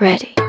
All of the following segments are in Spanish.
Ready.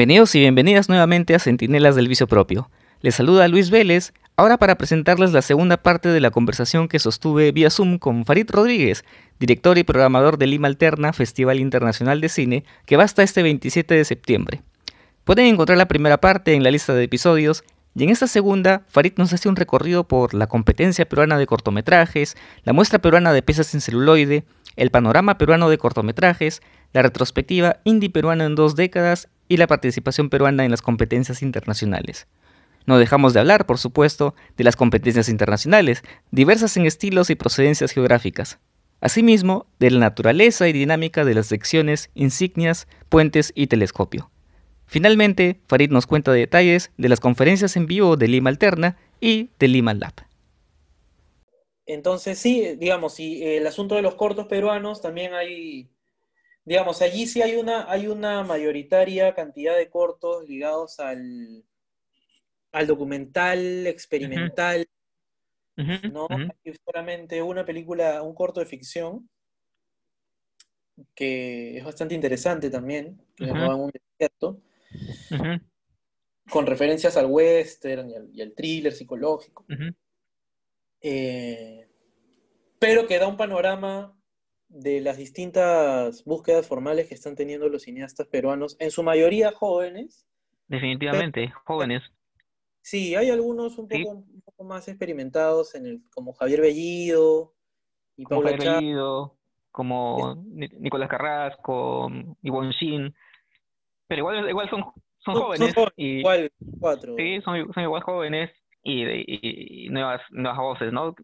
Bienvenidos y bienvenidas nuevamente a Centinelas del Vicio Propio. Les saluda Luis Vélez, ahora para presentarles la segunda parte de la conversación que sostuve vía Zoom con Farid Rodríguez, director y programador de Lima Alterna, Festival Internacional de Cine, que va hasta este 27 de septiembre. Pueden encontrar la primera parte en la lista de episodios y en esta segunda, Farid nos hace un recorrido por la competencia peruana de cortometrajes, la muestra peruana de piezas en celuloide, el panorama peruano de cortometrajes, la retrospectiva indie peruana en dos décadas y la participación peruana en las competencias internacionales. No dejamos de hablar, por supuesto, de las competencias internacionales, diversas en estilos y procedencias geográficas. Asimismo, de la naturaleza y dinámica de las secciones, insignias, puentes y telescopio. Finalmente, Farid nos cuenta detalles de las conferencias en vivo de Lima Alterna y de Lima Lab. Entonces, sí, digamos, y el asunto de los cortos peruanos también hay, digamos, allí sí hay una, hay una mayoritaria cantidad de cortos ligados al, al documental, experimental, ¿no? ujú, Hay solamente una película, un corto de ficción, que es bastante interesante también, que se llama Un desierto, con referencias al western y al, y al thriller psicológico. Eh, pero que da un panorama de las distintas búsquedas formales que están teniendo los cineastas peruanos, en su mayoría jóvenes. Definitivamente, jóvenes. Sí, hay algunos un Sí. poco, un poco más experimentados, en el, como Javier Bellido y como Paula Javier. Bellido, como Ni- Nicolás Carrasco, Ivonne Shin, pero igual, igual son, son Son- son jóvenes y Igual, cuatro. sí, son, son igual jóvenes y- y nuevas, nuevas voces, ¿no?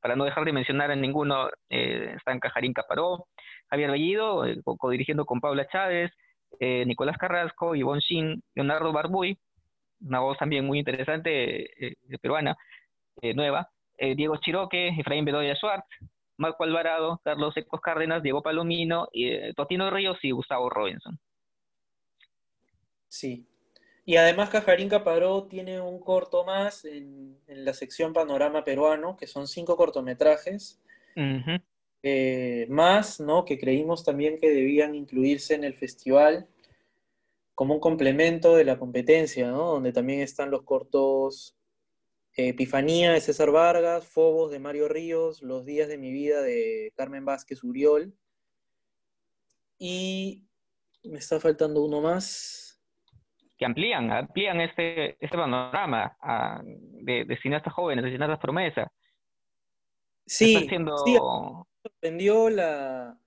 Para no dejar de mencionar a ninguno, eh, están Cajarín Caparó, Javier Bellido, eh, co- codirigiendo con Paula Chávez, eh, Nicolás Carrasco, Ivonne Shin, Leonardo Barbuy, una voz también muy interesante, eh, eh, peruana, eh, nueva, Diego Chiroque, Efraín Bedoya Schwartz, Marco Alvarado, Carlos Ecos Cárdenas, Diego Palomino, Totino Ríos y Gustavo Robinson. Sí. Y además Cajarín Caparó tiene un corto más en, en la sección Panorama Peruano, que son cinco cortometrajes. Eh, más, ¿no? Que creímos también que debían incluirse en el festival como un complemento de la competencia, ¿no? Donde también están los cortos eh, Epifanía de César Vargas, Fobos de Mario Ríos, Los días de mi vida de Carmen Vázquez Uriol. Y me está faltando uno más. Que amplían, amplían este, este panorama ah, de, de cineastas jóvenes, de cineastas promesa. Sí, siendo... sí, sorprendió la,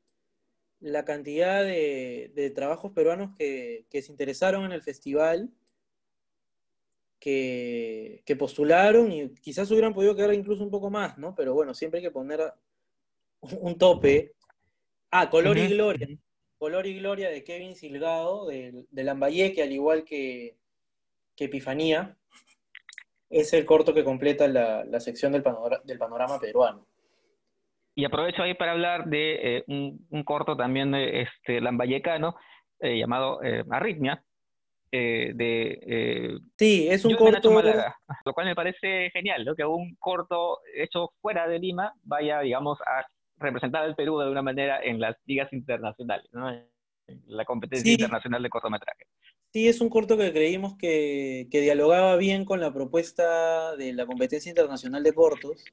la cantidad de, de trabajos peruanos que, que se interesaron en el festival, que, que postularon y quizás hubieran podido quedar incluso un poco más, ¿no? Pero bueno, siempre hay que poner un, tope. Ah, Color y Gloria. Color y Gloria de Kevin Silgado, de, de Lambayeque, al igual que, que Epifanía, es el corto que completa la, la sección del, panora- del panorama peruano. Y aprovecho ahí para hablar de eh, un, un corto también de este, lambayecano eh, llamado eh, Arritmia, de Sí, es un corto... Lo cual me parece genial, ¿no? que un corto hecho fuera de Lima vaya, digamos, a representar al Perú de alguna manera en las ligas internacionales, ¿no? en la competencia Sí. internacional de cortometraje. Sí, es un corto que creímos que, que dialogaba bien con la propuesta de la competencia internacional de cortos,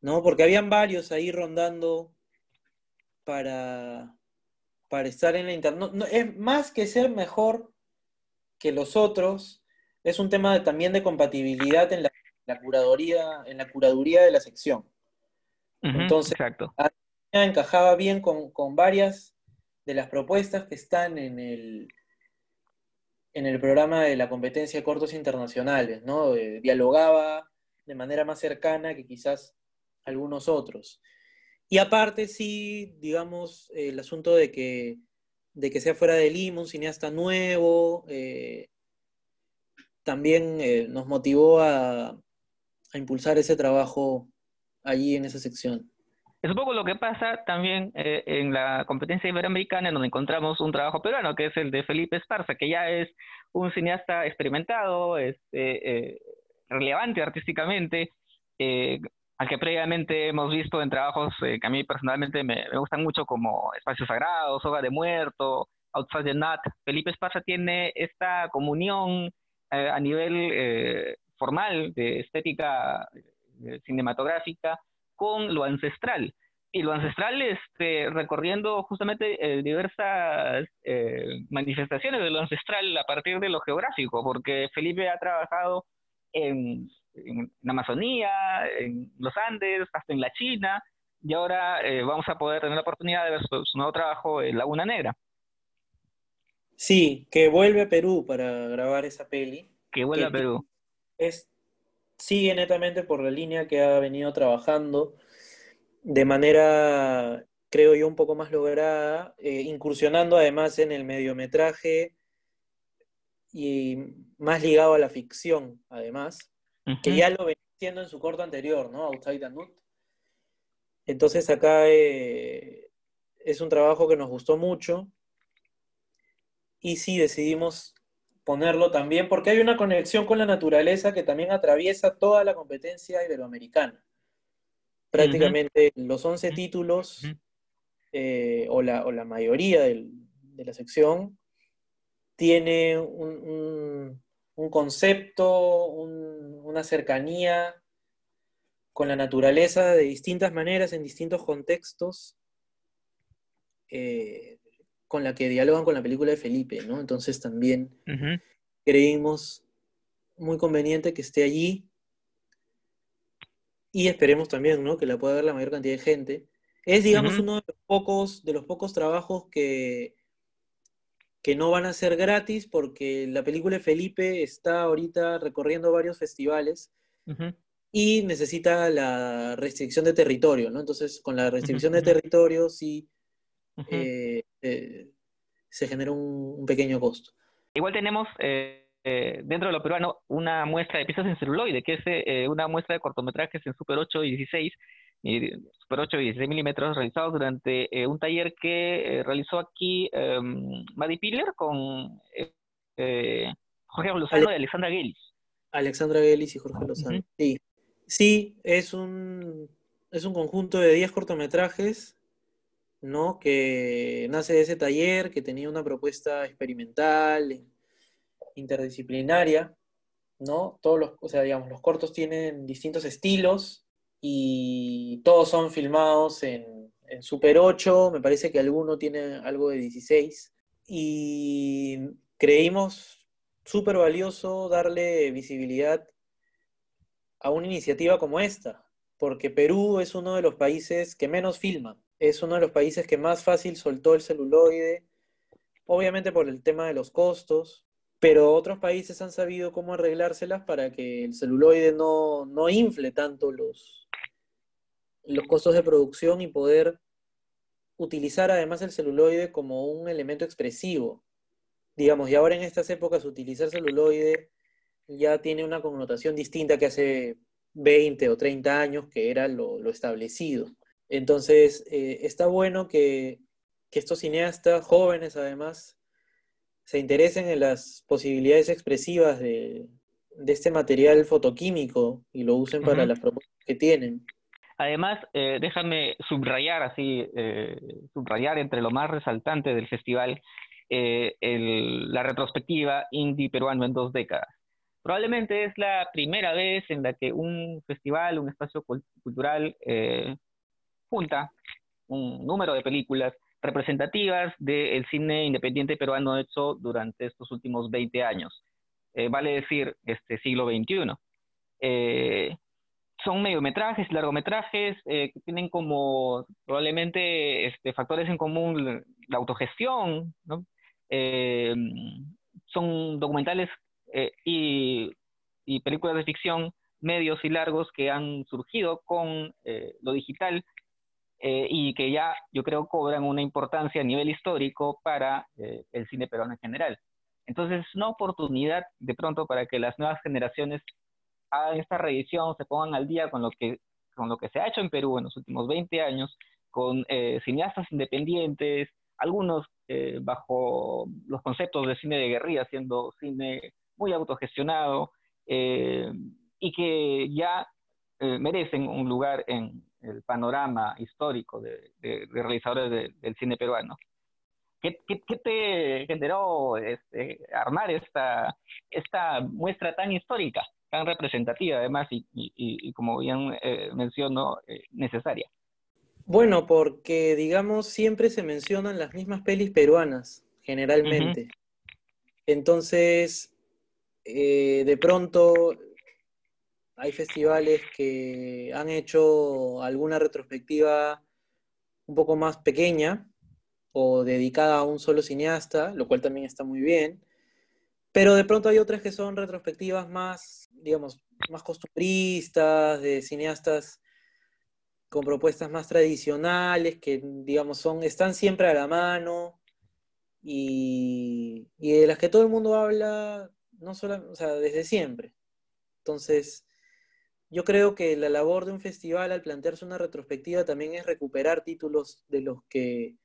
¿no? Porque habían varios ahí rondando para, para estar en la internet. es más que ser mejor que los otros, es un tema de- también de compatibilidad en la, la curaduría, en la curaduría de la sección. Entonces, Exacto. encajaba bien con, con varias de las propuestas que están en el, en el programa de la competencia de cortos internacionales, ¿no? Eh, dialogaba de manera más cercana que quizás algunos otros. Y aparte, sí, digamos, el asunto de que, de que sea fuera de Lima, un cineasta nuevo, eh, también eh, nos motivó a, a, impulsar ese trabajo allí en esa sección. Es un poco lo que pasa también eh, en la competencia iberoamericana, en donde encontramos un trabajo peruano, que es el de Felipe Esparza, que ya es un cineasta experimentado, este, relevante artísticamente, al que previamente hemos visto en trabajos que a mí personalmente me, me, gustan mucho, como Espacios Sagrados, Hoga de Muerto, Outside the Nut. Felipe Esparza tiene esta comunión eh, a nivel eh, formal de estética eh, cinematográfica con lo ancestral. Y lo ancestral este, recorriendo justamente diversas manifestaciones de lo ancestral a partir de lo geográfico, porque Felipe ha trabajado en, en la Amazonía, en los Andes, hasta en la China, y ahora vamos a poder tener la oportunidad de ver su, su nuevo trabajo en Laguna Negra. Sí, que vuelve a Perú para grabar esa peli. Que vuelve a Perú. Es, sigue netamente por la línea que ha venido trabajando de manera, creo yo, un poco más lograda, eh, incursionando además en el mediometraje y más ligado a la ficción, además, que ya lo venía haciendo en su corto anterior, ¿no? Outside the Nut. Entonces acá eh, es un trabajo que nos gustó mucho y sí decidimos ponerlo también porque hay una conexión con la naturaleza que también atraviesa toda la competencia iberoamericana. Prácticamente los 11 títulos eh, o, la, o, la, mayoría del, de la sección tiene un, un, concepto, un, una cercanía con la naturaleza de distintas maneras, en distintos contextos. Eh, con la que dialogan con la película de Felipe, ¿no? Entonces también creímos muy conveniente que esté allí y esperemos también, ¿no? Que la pueda ver la mayor cantidad de gente. Es, digamos, uno de los pocos, de los pocos trabajos que, que no van a ser gratis porque la película de Felipe está ahorita recorriendo varios festivales y necesita la restricción de territorio, ¿no? Entonces, con la restricción de territorio sí eh, eh, se genera un, pequeño costo. Igual tenemos eh, dentro de lo peruano una muestra de piezas en celuloide, que es una muestra de cortometrajes en Super 8 y 16, y Super 8 y 16 milímetros realizados durante un taller que realizó aquí em, Maddie Piller con Jorge Lozano y Alexandra Gelis. Alexandra Gelis y Jorge Lozano, sí. Sí, es un, es un conjunto de 10 cortometrajes ¿no? que nace de ese taller, que tenía una propuesta experimental, interdisciplinaria, ¿no? Todos los, o sea, digamos, los cortos tienen distintos estilos y todos son filmados en, en Super 8, me parece que alguno tiene algo de 16, y creímos súper valioso darle visibilidad a una iniciativa como esta, porque Perú es uno de los países que menos filman es uno de los países que más fácil soltó el celuloide, obviamente por el tema de los costos, pero otros países han sabido cómo arreglárselas para que el celuloide no, no infle tanto los, los costos de producción y poder utilizar además el celuloide como un elemento expresivo. Digamos, y ahora en estas épocas utilizar celuloide ya tiene una connotación distinta que hace 20 o 30 años, que era lo, lo establecido. Entonces, eh, está bueno que, estos cineastas jóvenes, además, se interesen en las posibilidades expresivas de, este material fotoquímico y lo usen para las propuestas que tienen. Además, eh, déjame subrayar así, eh, subrayar entre lo más resaltante del festival la retrospectiva indie peruano en dos décadas. Probablemente es la primera vez en la que un festival, un espacio cultural junta un número de películas representativas del cine independiente peruano hecho durante estos últimos 20 años, eh, vale decir, este siglo XXI. Eh, son mediometrajes, largometrajes, eh, que tienen como probablemente este, factores en común la autogestión, ¿no? son documentales y, y, películas de ficción medios y largos que han surgido con lo digital eh, y que ya yo creo cobran una importancia a nivel histórico para eh, el cine peruano en general. Entonces es una oportunidad de pronto para que las nuevas generaciones hagan esta revisión, se pongan al día con lo que, con lo que se ha hecho en Perú en los últimos 20 años, con eh, cineastas independientes, algunos bajo los conceptos de cine de guerrilla, siendo cine muy autogestionado, y que ya merecen un lugar en, el panorama histórico de, realizadores del cine peruano. ¿Qué, te generó este, armar esta, esta muestra tan histórica, tan representativa además y, como bien eh, mencionó, eh, necesaria? Bueno, porque digamos siempre se mencionan las mismas pelis peruanas, generalmente. Entonces, eh, de pronto hay festivales que han hecho alguna retrospectiva un poco más pequeña o dedicada a un solo cineasta, lo cual también está muy bien. Pero de pronto hay otras que son retrospectivas más, digamos, más costumbristas, de cineastas con propuestas más tradicionales, que, digamos, son, están siempre a la mano y, de las que todo el mundo habla, no solo, o sea, desde siempre. Entonces, yo creo que la labor de un festival al plantearse una retrospectiva también es recuperar títulos de los que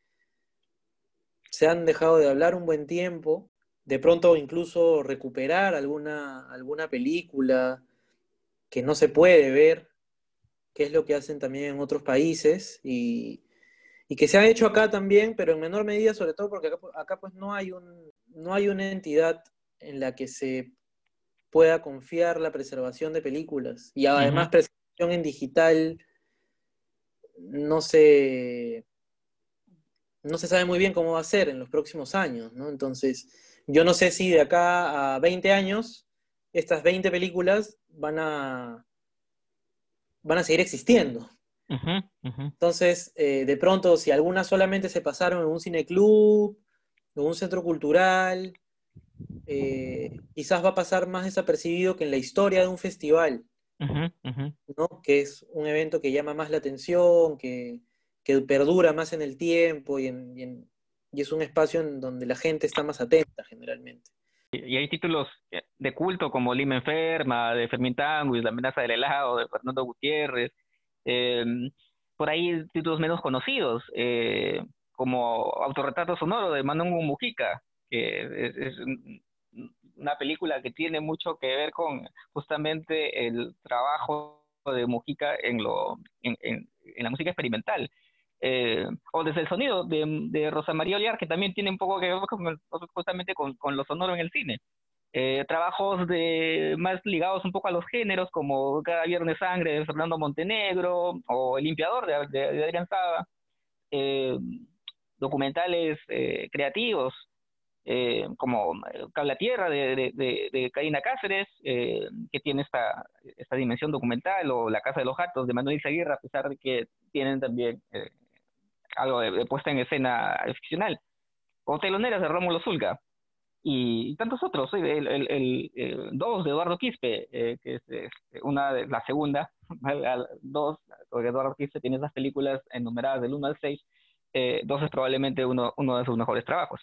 se han dejado de hablar un buen tiempo, de pronto incluso recuperar alguna, alguna película que no se puede ver, que es lo que hacen también en otros países y, que se ha hecho acá también, pero en menor medida, sobre todo porque acá, acá pues no hay, un, no hay una entidad en la que se pueda confiar la preservación de películas. Y además, preservación en digital no se, no se sabe muy bien cómo va a ser en los próximos años, ¿no? Entonces, yo no sé si de acá a 20 años estas 20 películas van a, van a seguir existiendo. Entonces, eh, de pronto, si algunas solamente se pasaron en un cineclub, en un centro cultural, eh, quizás va a pasar más desapercibido que en la historia de un festival, ¿no? que es un evento que llama más la atención, que, perdura más en el tiempo y, es un espacio en donde la gente está más atenta generalmente. Y hay títulos de culto como Lima Enferma, de Fermín Tanguis, La amenaza del helado, de Fernando Gutiérrez. Em, por ahí títulos menos conocidos, eh, como Autorretrato Sonoro de Manuel Mujica, que es, una película que tiene mucho que ver con justamente el trabajo de Mujica en, lo, en, la música experimental. Eh, o desde el sonido de, Rosa María Oliar, que también tiene un poco que ver justamente con, con, lo sonoro en el cine. Eh, trabajos de, más ligados un poco a los géneros, como Cada Viernes Sangre de Fernando Montenegro, o El Limpiador de, de, Adrián Saba. Eh, documentales creativos eh, como eh, Cable Tierra de, de, Karina Cáceres, eh, que tiene esta, esta dimensión documental, o La Casa de los Gatos de Manuel Izaguirre, a pesar de que tienen también algo de, puesta en escena ficcional, o Teloneras de Rómulo Zulga, y, tantos otros, el, el, dos de Eduardo Quispe, que es, una de la segunda, dos, porque Eduardo Quispe tiene esas películas enumeradas del 1 al 6, dos es probablemente uno, uno de sus mejores trabajos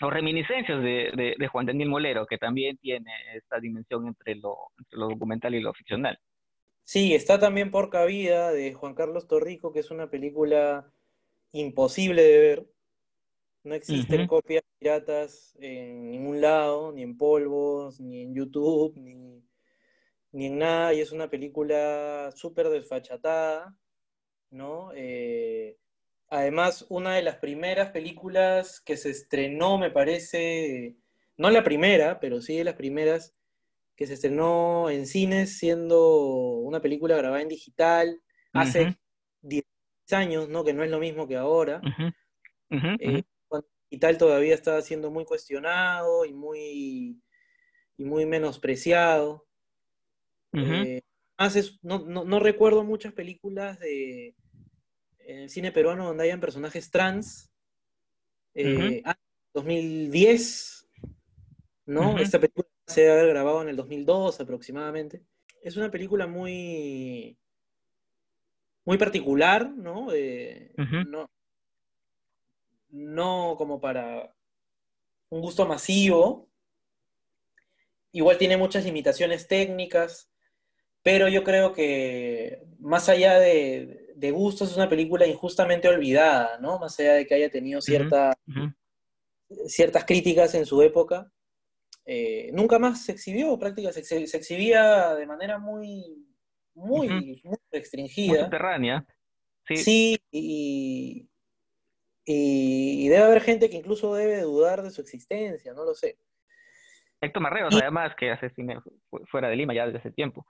o reminiscencias de, de, Juan Daniel Molero, que también tiene esta dimensión entre lo, entre lo documental y lo ficcional. Sí, está también Por Cabida de Juan Carlos Torrico, que es una película imposible de ver. No existen copias piratas en ningún lado, ni en polvos, ni en YouTube, ni, ni en nada, y es una película súper desfachatada, ¿no? Eh, Además, una de las primeras películas que se estrenó, me parece, no la primera, pero sí de las primeras que se estrenó en cines, siendo una película grabada en digital hace 10 años, ¿no? Que no es lo mismo que ahora. Eh, digital todavía estaba siendo muy cuestionado y muy, y muy menospreciado. Eh, no, no recuerdo muchas películas de, en el cine peruano donde hayan personajes trans. 2010, eh, ¿no? Esta película se debe haber grabado en el 2002 aproximadamente. Es una película muy, muy particular, ¿no? ¿no? No como para un gusto masivo. Igual tiene muchas limitaciones técnicas, pero yo creo que más allá de, de gustos es una película injustamente olvidada, ¿no? Más allá de que haya tenido cierta, ciertas críticas en su época. Eh, nunca más se exhibió, prácticamente se, exhibía de manera muy, muy, muy restringida. Muy subterránea. Sí, sí y, y, debe haber gente que incluso debe dudar de su existencia, no lo sé. Héctor Marreos, además, que hace cine fuera de Lima ya desde hace tiempo.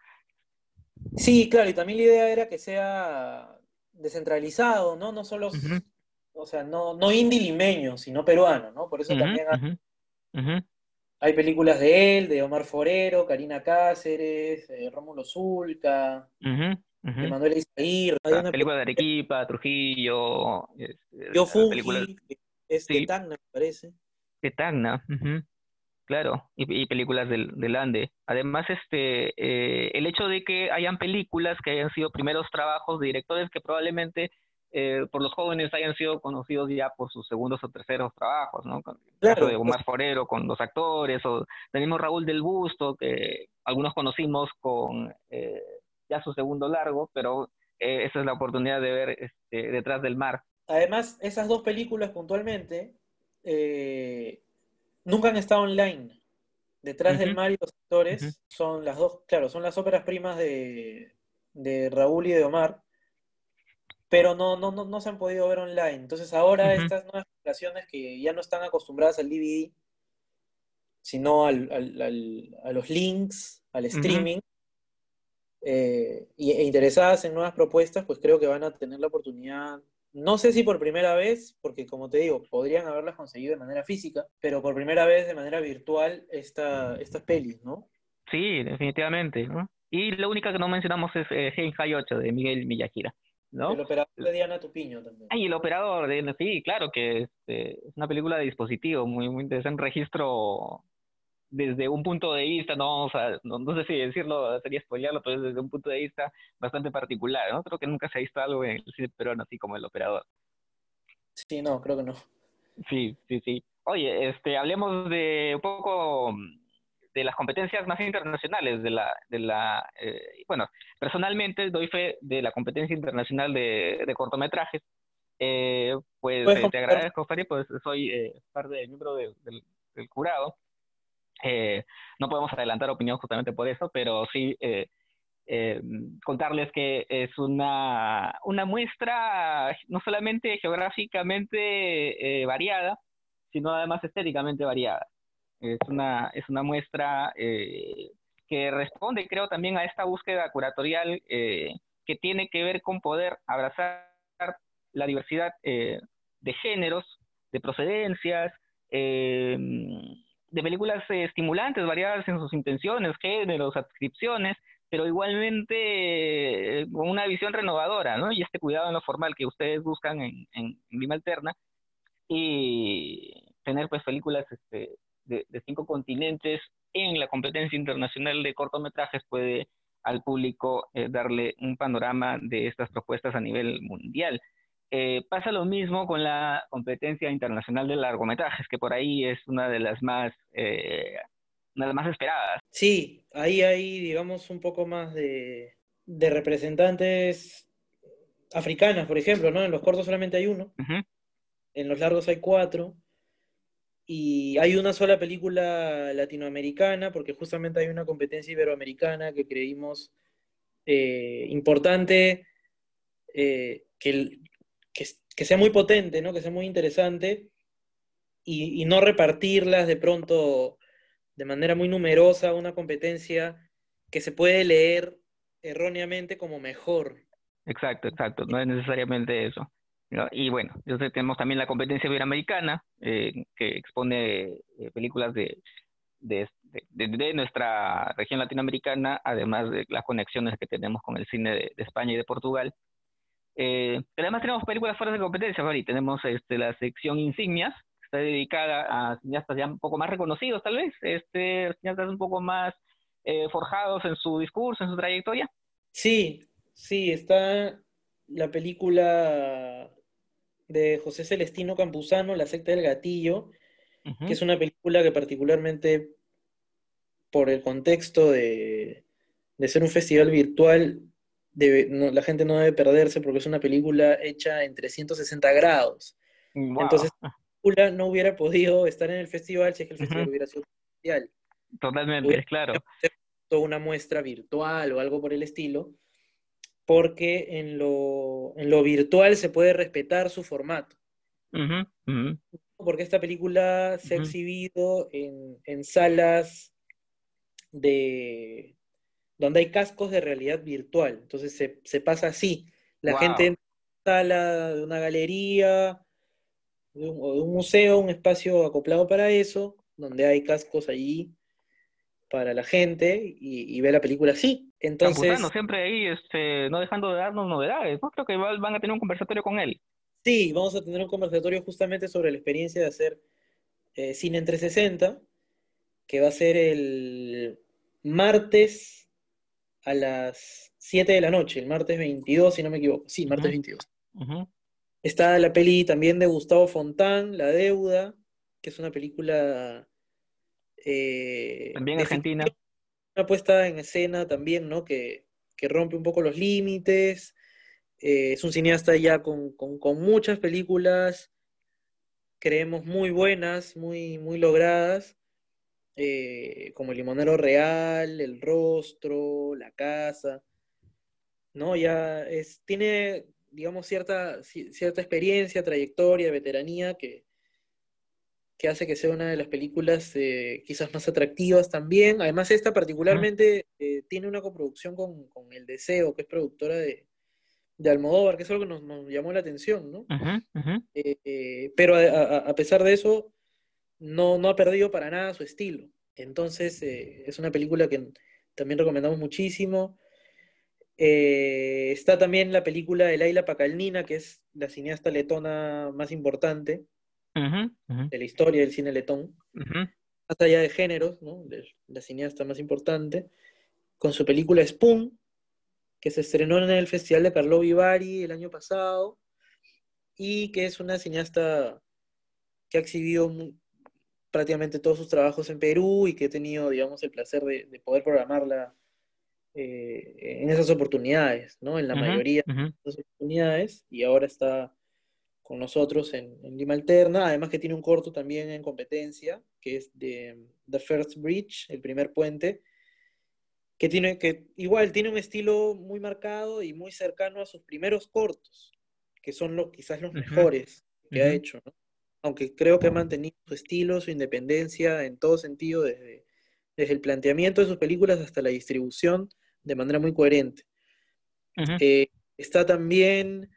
Sí, claro, y también la idea era que sea descentralizado, ¿no? No solo, o sea, no, no indie limeño, sino peruano, ¿no? Por eso también hay, películas de él, de Omar Forero, Karina Cáceres, eh, Rómulo Zulca, de Manuel Isaguirre. Hay una película de Arequipa, Trujillo. Este, Yo Fungi, es de Tacna, me parece. De Tacna, Claro, y, películas del, del, Ande. Además, este, eh, el hecho de que hayan películas que hayan sido primeros trabajos de directores que probablemente eh, por los jóvenes hayan sido conocidos ya por sus segundos o terceros trabajos, ¿no? Con el caso de Omar Forero con los actores, o tenemos Raúl del Busto, que algunos conocimos con eh, ya su segundo largo, pero esa es la oportunidad de ver este, Detrás del Mar. Además, esas dos películas puntualmente nunca han estado online. Detrás del mar y los actores son las dos, claro, son las óperas primas de, Raúl y de Omar, pero no, no, no, se han podido ver online. Entonces ahora estas nuevas generaciones que ya no están acostumbradas al DVD, sino al, a los links, al streaming, eh, e interesadas en nuevas propuestas, pues creo que van a tener la oportunidad no sé si por primera vez, porque como te digo, podrían haberlas conseguido de manera física, pero por primera vez de manera virtual esta, estas pelis, ¿no? Sí, definitivamente, ¿no? Y la única que no mencionamos es eh, High 8 de Miguel Miyajira, ¿no? El operador de Diana Tupiño también. Ah, y el operador de sí, claro que este, es una película de dispositivo, muy, muy interesante, registro desde un punto de vista, no, no, sé si decirlo sería spoilearlo, pero desde un punto de vista bastante particular, ¿no? Creo que nunca se ha visto algo en el cine peruano así como el operador. Sí, no, creo que no. Sí, sí, sí. Oye, este, hablemos de un poco de las competencias más internacionales de la, de la eh, bueno, personalmente doy fe de la competencia internacional de, cortometrajes. Eh, pues eh, te agradezco, Fari, pues soy parte del miembro del, del jurado. Eh, no podemos adelantar opinión justamente por eso, pero sí eh, eh, contarles que es una, una muestra no solamente geográficamente variada, sino además estéticamente variada. Es una, es una muestra que responde, creo, también a esta búsqueda curatorial que tiene que ver con poder abrazar la diversidad de géneros, de procedencias, eh, de películas eh, estimulantes, variadas en sus intenciones, géneros, adscripciones, pero igualmente eh, con una visión renovadora, ¿no? Y este cuidado en lo formal que ustedes buscan en, Lima Alterna y tener pues películas este, de, cinco continentes en la competencia internacional de cortometrajes puede al público eh, darle un panorama de estas propuestas a nivel mundial. Eh, pasa lo mismo con la competencia internacional de largometrajes, que por ahí es una de las más, eh, una de las más esperadas. Sí, ahí hay, digamos, un poco más de, de representantes africanas, por ejemplo, ¿no? En los cortos solamente hay uno, en los largos hay cuatro, y hay una sola película latinoamericana, porque justamente hay una competencia iberoamericana que creímos eh, importante, que, que, sea muy potente, ¿no? que sea muy interesante y, no repartirlas de pronto de manera muy numerosa una competencia que se puede leer erróneamente como mejor. Exacto, exacto, no es necesariamente eso. Y bueno, tenemos también la competencia iberoamericana, eh, que expone eh, películas de, de, nuestra región latinoamericana, además de las conexiones que tenemos con el cine de, España y de Portugal. Eh, además tenemos películas fuera de competencia, Fari. Tenemos este, la sección insignias, que está dedicada a cineastas ya un poco más reconocidos, tal vez, este, cineastas un poco más eh, forjados en su discurso, en su trayectoria. Sí, sí, está, la película de José Celestino Campuzano, La secta del gatillo, que es una película que particularmente por el contexto de, ser un festival virtual, la gente no debe perderse porque es una película hecha en 360 grados. Entonces, la película no hubiera podido estar en el festival si es que el festival hubiera sido presencial. Totalmente, claro. Toda una muestra virtual o algo por el estilo, porque en lo, en lo virtual se puede respetar su formato. Porque esta película se ha exhibido en, en salas de donde hay cascos de realidad virtual. Entonces se, pasa así. La gente entra a una sala de una galería o de un museo, un espacio acoplado para eso, donde hay cascos allí para la gente y, ve la película así. Entonces, siempre ahí, este, no dejando de darnos novedades. ¿no? Creo que van a tener un conversatorio con él. Sí, vamos a tener un conversatorio justamente sobre la experiencia de hacer eh, cine en 360, que va a ser el martes a las 7 de la noche, el martes 22, si no me equivoco. Sí, martes 22. Está la peli también de Gustavo Fontán, La Deuda, que es una película... Eh, también argentina. Una puesta en escena también, ¿no? Que, rompe un poco los límites. Eh, es un cineasta ya con, con, muchas películas, creemos, muy buenas, muy, muy logradas. Eh, como el limonero real, el rostro, la casa, ¿no? Ya es, tiene, digamos, cierta, cierta experiencia, trayectoria, veteranía que, que hace que sea una de las películas eh, quizás más atractivas también. Además, esta particularmente eh, tiene una coproducción con, El Deseo, que es productora de, de Almodóvar, que es algo que nos, llamó la atención, ¿no? pero a, pesar de eso, no, no ha perdido para nada su estilo. Entonces, eh, es una película que también recomendamos muchísimo. Eh, está también la película de Laila Pacalnina, que es la cineasta letona más importante de la historia del cine letón. Más allá de géneros, ¿no? la cineasta más importante. Con su película Spoon, que se estrenó en el Festival de Carlo Vivari el año pasado. Y que es una cineasta que ha exhibido prácticamente todos sus trabajos en Perú y que he tenido, digamos, el placer de, poder programarla eh, en esas oportunidades, ¿no? En la mayoría de esas oportunidades, y ahora está con nosotros en, Lima Alterna, además que tiene un corto también en competencia, que es de The First Bridge, el primer puente, que tiene que igual tiene un estilo muy marcado y muy cercano a sus primeros cortos, que son los, quizás los mejores que ha hecho, ¿no? Aunque creo que ha mantenido su estilo, su independencia en todo sentido, desde, desde el planteamiento de sus películas hasta la distribución, de manera muy coherente. Eh, está también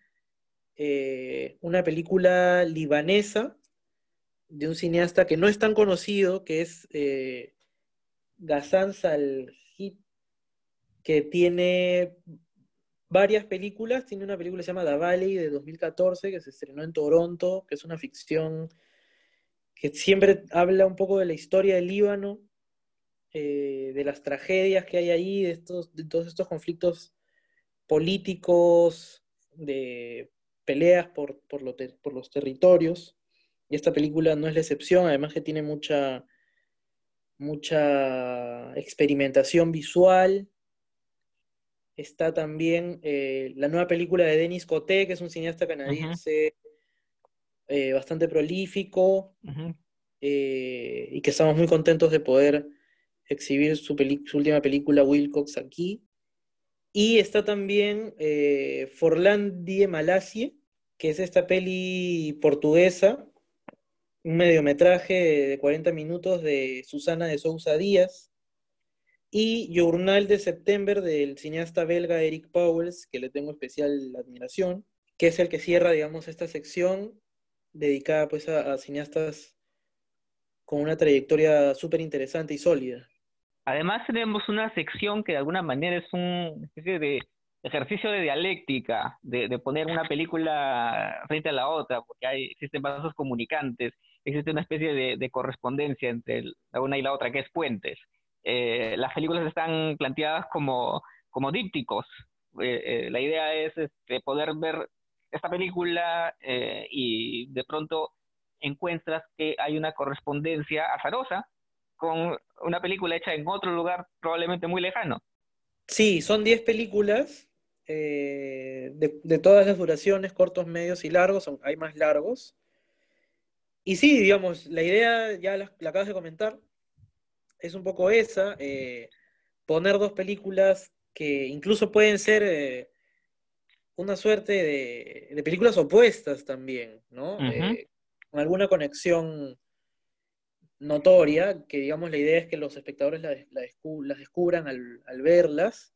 eh, una película libanesa de un cineasta que no es tan conocido, que es eh, Ghassan Salhit, que tiene varias películas. Tiene una película que se llama The Valley de 2014 que se estrenó en Toronto, que es una ficción que siempre habla un poco de la historia del Líbano, eh, de las tragedias que hay ahí, de, estos, todos estos conflictos políticos, de peleas por, por, por los territorios. Y esta película no es la excepción, además que tiene mucha, mucha experimentación visual, Está también eh, la nueva película de Denis Coté, que es un cineasta canadiense eh, bastante prolífico eh, y que estamos muy contentos de poder exhibir su, última película Wilcox aquí. Y está también Forlandie Malasie, que es esta peli portuguesa, un mediometraje de 40 minutos de Susana de Sousa Díaz, y Journal de Septiembre del cineasta belga Eric Powells, que le tengo especial admiración, que es el que cierra, digamos, esta sección dedicada pues a, cineastas con una trayectoria súper interesante y sólida. Además tenemos una sección que de alguna manera es un especie de ejercicio de dialéctica, de, poner una película frente a la otra, porque hay, existen vasos comunicantes, existe una especie de, de correspondencia entre la una y la otra, que es puentes. Eh, las películas están planteadas como, como dípticos, la idea es este, poder ver esta película y de pronto encuentras que hay una correspondencia azarosa con una película hecha en otro lugar probablemente muy lejano. Sí, son 10 películas eh, de, todas las duraciones, cortos, medios y largos, hay más largos. Y sí, digamos, la idea, ya la, acabas de comentar, es un poco esa, eh, poner dos películas que incluso pueden ser eh, una suerte de, películas opuestas también, ¿no? con alguna conexión notoria, que digamos la idea es que los espectadores las descubran al, verlas.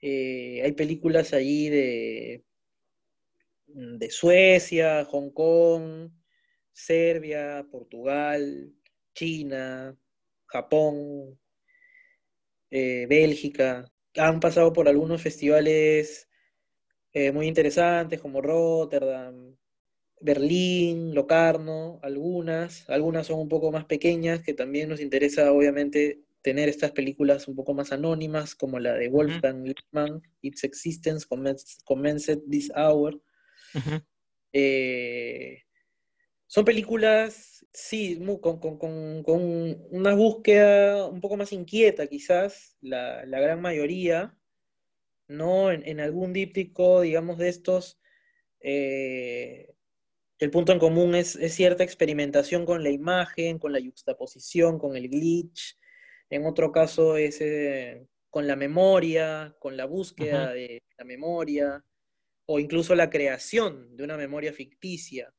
Eh, hay películas allí de, de Suecia, Hong Kong, Serbia, Portugal, China, Japón, eh, Bélgica. Han pasado por algunos festivales eh, muy interesantes como Rotterdam, Berlín, Locarno, algunas, algunas son un poco más pequeñas, que también nos interesa obviamente tener estas películas un poco más anónimas, como la de Wolfgang Lippmann, Its Existence Commenced This Hour. Eh, son películas, sí, con, una búsqueda un poco más inquieta quizás, la, gran mayoría, ¿no? En, algún díptico, digamos, de estos... Eh, el punto en común es, cierta experimentación con la imagen, con la yuxtaposición, con el glitch. En otro caso es eh, con la memoria, con la búsqueda de la memoria, o incluso la creación de una memoria ficticia.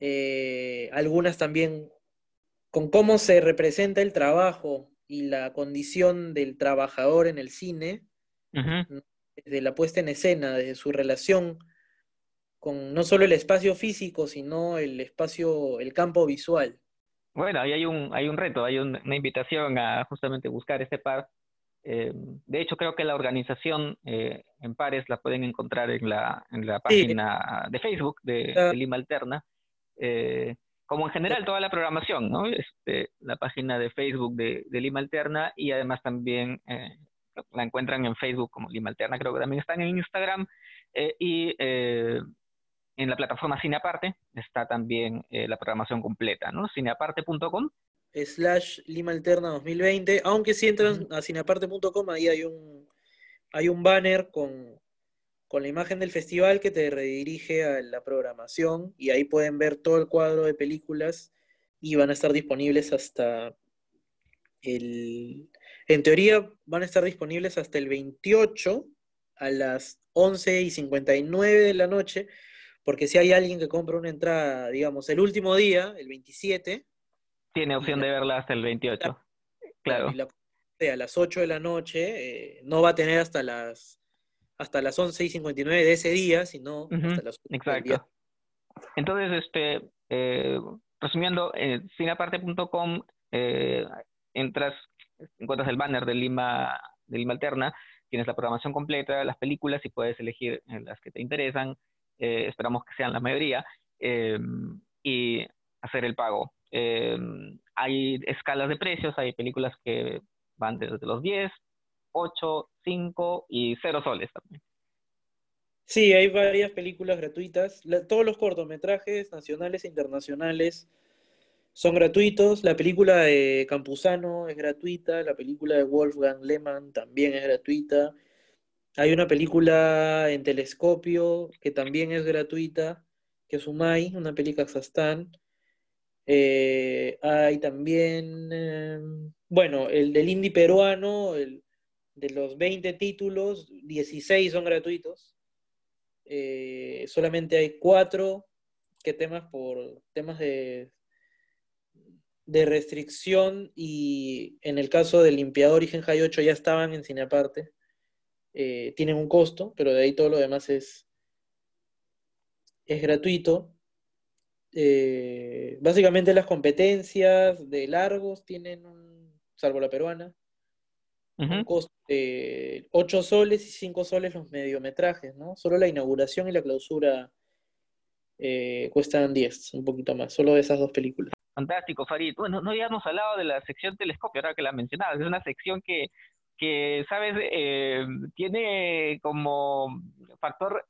Eh, algunas también con cómo se representa el trabajo y la condición del trabajador en el cine, desde la puesta en escena, desde su relación con no solo el espacio físico, sino el espacio, el campo visual. Bueno, ahí hay un, hay un reto, hay una invitación a justamente buscar este par. Eh, de hecho, creo que la organización eh, en pares la pueden encontrar en la, en la página de Facebook de, Lima Alterna, eh, como en general toda la programación, ¿no? Este, la página de Facebook de, de Lima Alterna y además también la encuentran en Facebook como Lima Alterna, creo que también están en Instagram y en la plataforma Cineaparte está también eh, la programación completa, ¿no? Cineaparte.com. Slash Lima Alterna 2020. Aunque si entran a cineaparte.com, ahí hay un, hay un banner con, la imagen del festival que te redirige a la programación y ahí pueden ver todo el cuadro de películas y van a estar disponibles hasta el... En teoría van a estar disponibles hasta el 28 a las 11 y 59 de la noche porque si hay alguien que compra una entrada, digamos, el último día, el 27... Tiene opción de verla hasta el 28. claro. Y a las 8 de la noche, eh, no va a tener hasta las hasta las 11 y 59 de ese día, sino hasta las 8 Exacto. Entonces, este, eh, resumiendo, en cineaparte.com eh, entras, encuentras el banner de Lima, de Lima Alterna, tienes la programación completa, las películas y puedes elegir las que te interesan. Eh, esperamos que sean la mayoría, eh, y hacer el pago. Eh, hay escalas de precios, hay películas que van desde los 10, 8, 5 y 0 soles también. Sí, hay varias películas gratuitas. todos los cortometrajes nacionales e internacionales son gratuitos. La película de Campuzano es gratuita. La película de Wolfgang Lehmann también es gratuita. Hay una película en telescopio que también es gratuita, que es Umay, una película Kazajstán. Eh, hay también, em, bueno, el del indie peruano, el, de los 20 títulos, 16 son gratuitos. Eh, solamente hay cuatro que temas por temas de, de restricción y en el caso del limpiador y Genjai 8 ya estaban en cine aparte. Eh, tienen un costo, pero de ahí todo lo demás es, es gratuito. Eh, básicamente las competencias de largos tienen un, salvo la peruana, costo de 8 soles y 5 soles los mediometrajes, ¿no? Solo la inauguración y la clausura eh, cuestan 10, un poquito más, solo de esas dos películas. Fantástico, Farid. Bueno, no habíamos hablado de la sección telescopio, ahora que la mencionabas. Es una sección que que, ¿sabes? Eh, tiene como factor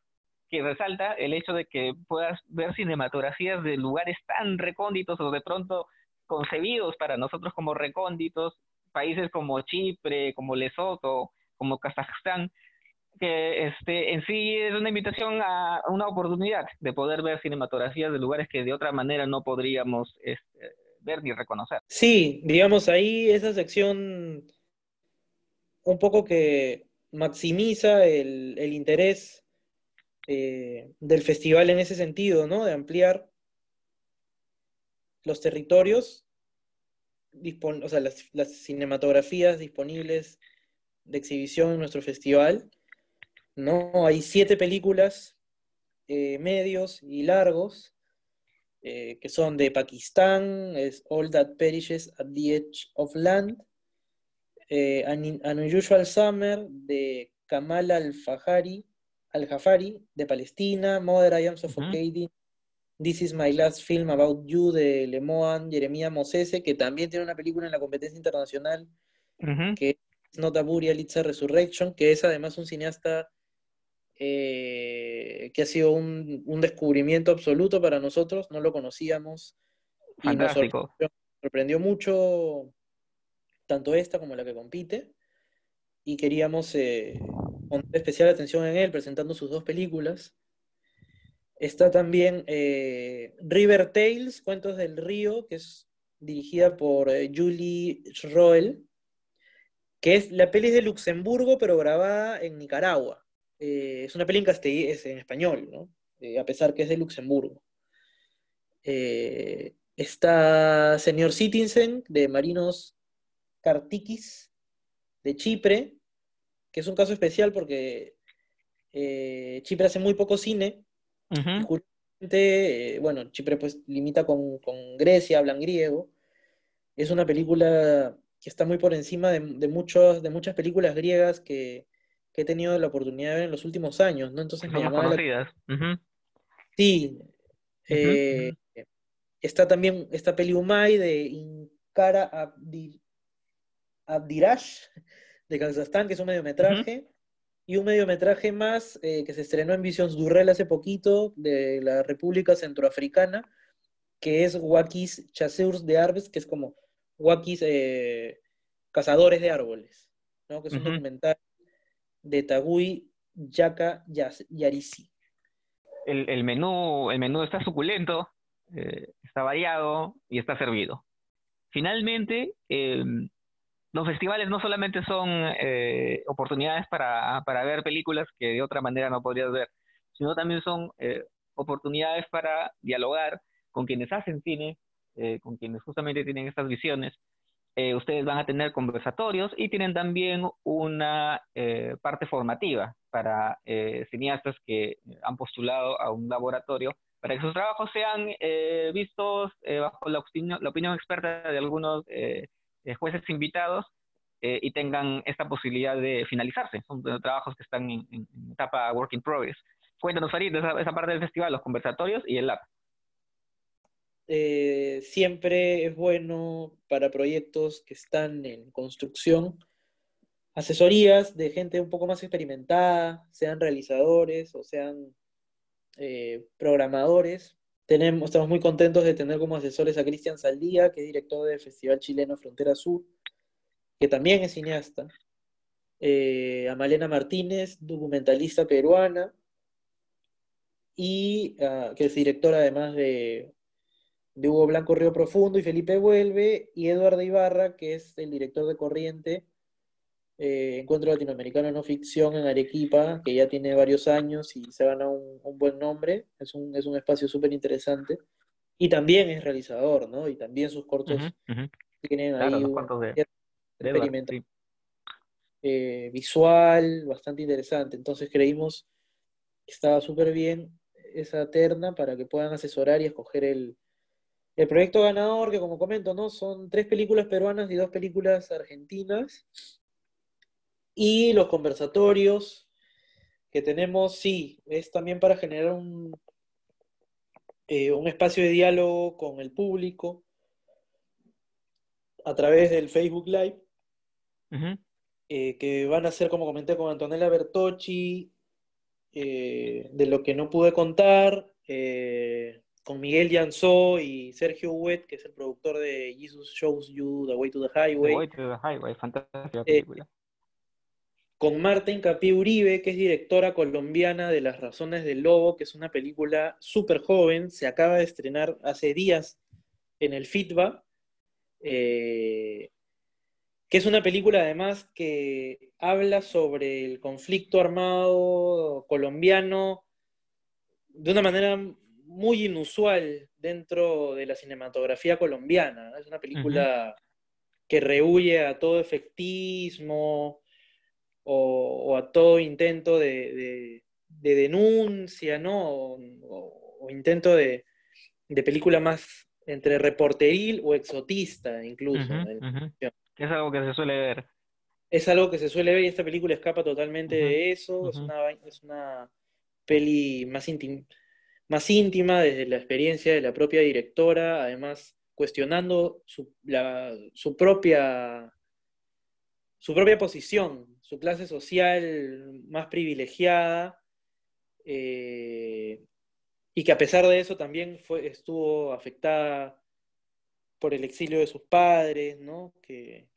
que resalta el hecho de que puedas ver cinematografías de lugares tan recónditos o de pronto concebidos para nosotros como recónditos, países como Chipre, como Lesoto, como Kazajstán, que este, en sí es una invitación a una oportunidad de poder ver cinematografías de lugares que de otra manera no podríamos este, ver ni reconocer. Sí, digamos ahí esa sección un poco que maximiza el, interés eh, del festival en ese sentido, ¿no? De ampliar los territorios, o sea, las, cinematografías disponibles de exhibición en nuestro festival, ¿no? Hay siete películas, eh, medios y largos, eh, que son de Pakistán, es All That Perishes at the Edge of Land, eh, An, Unusual Summer de Kamal Al-Fahari, Al-Jafari de Palestina, Mother I Am Suffocating, This is My Last Film About You de Lemoan, Jeremia Mosese, que también tiene una película en la competencia internacional, que es Nota Burial It's a Resurrection, que es además un cineasta eh, que ha sido un, descubrimiento absoluto para nosotros, no lo conocíamos. Y nos sorprendió mucho tanto esta como la que compite, y queríamos eh, poner especial atención en él presentando sus dos películas. Está también eh, River Tales, Cuentos del Río, que es dirigida por eh, Julie Schroel, que es la peli de Luxemburgo, pero grabada en Nicaragua. es una peli en, es en español, ¿no? a pesar que es de Luxemburgo. está Señor Citizen, de Marinos Kartikis de Chipre, que es un caso especial porque eh, Chipre hace muy poco cine. Eh, bueno, Chipre pues limita con, Grecia, hablan griego. Es una película que está muy por encima de, muchos, de muchas películas griegas que, he tenido la oportunidad de ver en los últimos años, ¿no? Entonces me llamaba Sí. Eh, está también esta peli Umay de Inkara Abdi Abdirash de Kazajstán, que es un mediometraje, y un mediometraje más eh, que se estrenó en Visions Durrell hace poquito, de la República Centroafricana, que es Wakis Chaseurs de Arbes, que es como Wakis eh, Cazadores de Árboles, ¿no? que es un documental de Tagui Yaka Yarisi. El, menú, el menú está suculento, eh, está variado y está servido. Finalmente, em, los festivales no solamente son eh, oportunidades para, ver películas que de otra manera no podrías ver, sino también son eh, oportunidades para dialogar con quienes hacen cine, eh, con quienes justamente tienen estas visiones. ustedes van a tener conversatorios y tienen también una parte formativa para cineastas que han postulado a un laboratorio para que sus trabajos sean vistos bajo la la opinión experta de algunos eh, jueces invitados eh, y tengan esta posibilidad de finalizarse. Son trabajos que están en, etapa work in progress. Cuéntanos, Farid, esa, esa parte del festival, los conversatorios y el lab. Eh, siempre es bueno para proyectos que están en construcción, asesorías de gente un poco más experimentada, sean realizadores o sean programadores, estamos muy contentos de tener como asesores a Cristian Saldía, que es director del Festival Chileno Frontera Sur, que también es cineasta. Eh, a Malena Martínez, documentalista peruana, y ah, que es directora además de, de Hugo Blanco Río Profundo y Felipe Vuelve, y Eduardo Ibarra, que es el director de Corriente, eh, Encuentro Latinoamericano No Ficción en Arequipa, que ya tiene varios años y se gana un, un buen nombre. Es un, es un espacio súper interesante. Y también es realizador, ¿no? Y también sus cortos tienen ahí un de, experimento eh, visual bastante interesante. Entonces creímos que estaba súper bien esa terna para que puedan asesorar y escoger el, el proyecto ganador, que como comento, ¿no? Son tres películas peruanas y dos películas argentinas. Y los conversatorios que tenemos, sí, es también para generar un, eh, un espacio de diálogo con el público a través del Facebook Live. eh, que van a ser, como comenté, con Antonella Bertocci, eh, de lo que no pude contar, con Miguel Janzó y Sergio Huet, que es el productor de Jesus Shows You The Way to the Highway. The Way to the Highway, fantástica película. Con Marta Incapié Uribe, que es directora colombiana de Las Razones del Lobo, que es una película súper joven, se acaba de estrenar hace días en el FITBA, que es una película además que habla sobre el conflicto armado colombiano de una manera muy inusual dentro de la cinematografía colombiana. Es una película que rehuye a todo efectismo o, a todo intento de, denuncia, ¿no? O, intento de, película más entre reporteril o exotista, incluso. Es algo que se suele ver es algo que se suele ver y esta película escapa totalmente de eso. es, una, es, una, peli más, más íntima desde la experiencia de la propia directora, además cuestionando su, su, propia, su propia posición, su clase social más privilegiada. Eh, y que a pesar de eso también fue, estuvo afectada por el exilio de sus padres, ¿no? Que,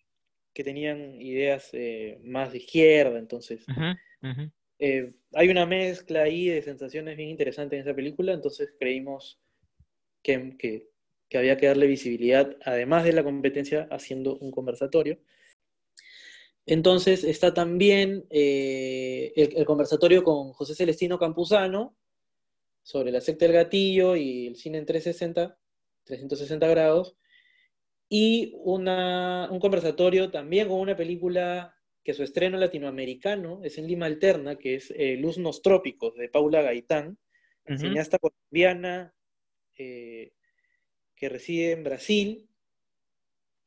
que tenían ideas eh, más de izquierda, entonces eh, hay una mezcla ahí de sensaciones bien interesantes en esa película, entonces creímos que, había que darle visibilidad, además de la competencia, haciendo un conversatorio. Entonces está también eh, el, el, conversatorio con José Celestino Campuzano sobre la secta del gatillo y el cine en 360, 360 grados, y un conversatorio también con una película que su estreno latinoamericano es en Lima Alterna, que es eh, Luz Nostrópicos, de Paula Gaitán, cineasta colombiana eh, que reside en Brasil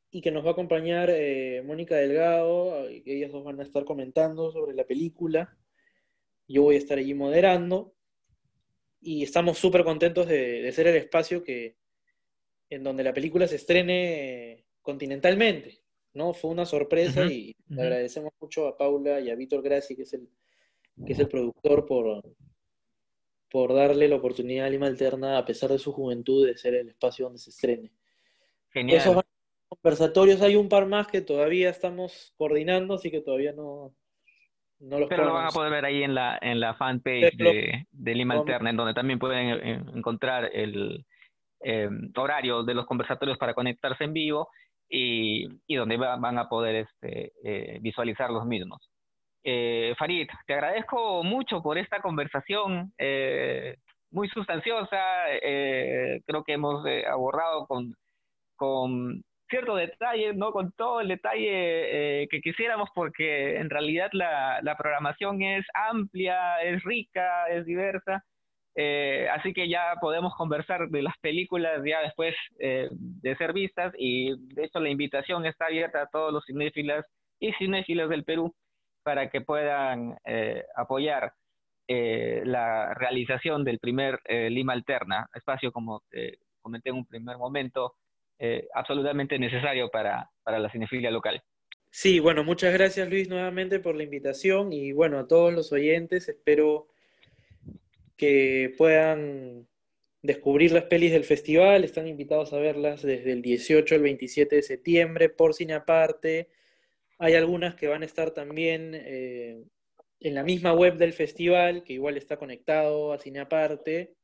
y que nos va a acompañar eh, Mónica Delgado, ellas dos van a estar comentando sobre la película. Yo voy a estar allí moderando y estamos súper contentos de ser el espacio que, en donde la película se estrene continentalmente, ¿no? Fue una sorpresa y le agradecemos mucho a Paula y a Víctor Grassi, que es el, que es el productor, por, por darle la oportunidad a Lima Alterna, a pesar de su juventud, de ser el espacio donde se estrene. Genial. Esos conversatorios, hay un par más que todavía estamos coordinando, así que todavía no, no los Pero lo van a poder ver ahí en la, en la fanpage de, de Lima Alterna, en donde también pueden eh, encontrar el, eh, horario de los conversatorios para conectarse en vivo y, donde van a poder este, eh, visualizar los mismos. Eh, Farid, te agradezco mucho por esta conversación muy sustanciosa. creo que hemos abordado con, con cierto detalle, no con todo el detalle que quisiéramos, porque en realidad la, la programación es amplia, es rica, es diversa eh, así que ya podemos conversar de las películas ya después eh, de ser vistas y de hecho la invitación está abierta a todos los cinéfilas y cinéfilas del Perú para que puedan eh, apoyar la realización del primer Lima Alterna, espacio como comenté en un primer momento, absolutamente necesario para, para la cinefilia local. Sí, bueno, muchas gracias Luis nuevamente por la invitación y bueno, a todos los oyentes espero que puedan descubrir las pelis del festival. Están invitados a verlas desde el 18 al 27 de septiembre por Cine Aparte. Hay algunas que van a estar también eh, en la misma web del festival, que igual está conectado a Cine Aparte.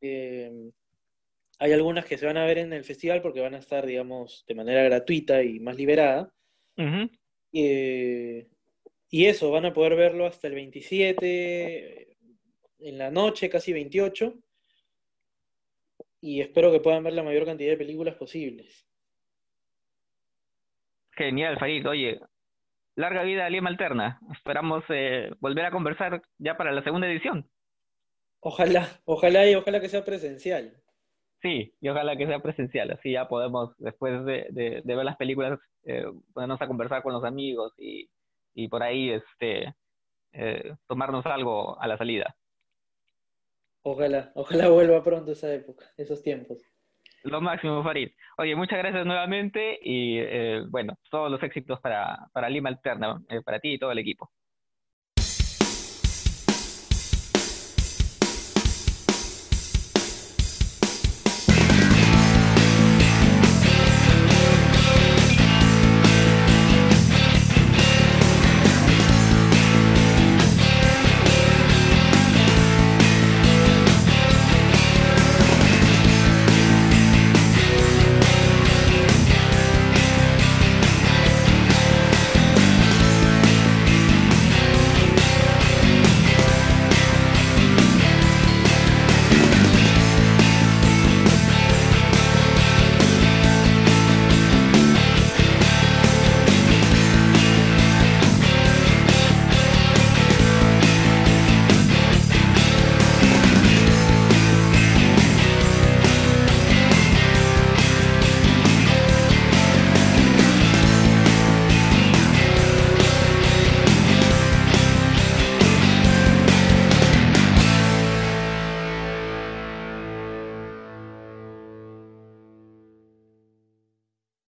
Eh, hay algunas que se van a ver en el festival porque van a estar, digamos, de manera gratuita y más liberada. Eh, y eso, van a poder verlo hasta el 27 en la noche, casi 28. Y espero que puedan ver la mayor cantidad de películas posibles. Genial, Farid. Oye, larga vida a Lima Alterna. Esperamos eh, volver a conversar ya para la segunda edición. Ojalá, ojalá y ojalá que sea presencial. Sí, y ojalá que sea presencial. Así ya podemos, después de, ver las películas, eh, ponernos a conversar con los amigos y, y por ahí este, eh, tomarnos algo a la salida. Ojalá, ojalá vuelva pronto esa época, esos tiempos. Lo máximo, Farid. Oye, muchas gracias nuevamente y eh, bueno, todos los éxitos para, para Lima Alterna, para ti y todo el equipo.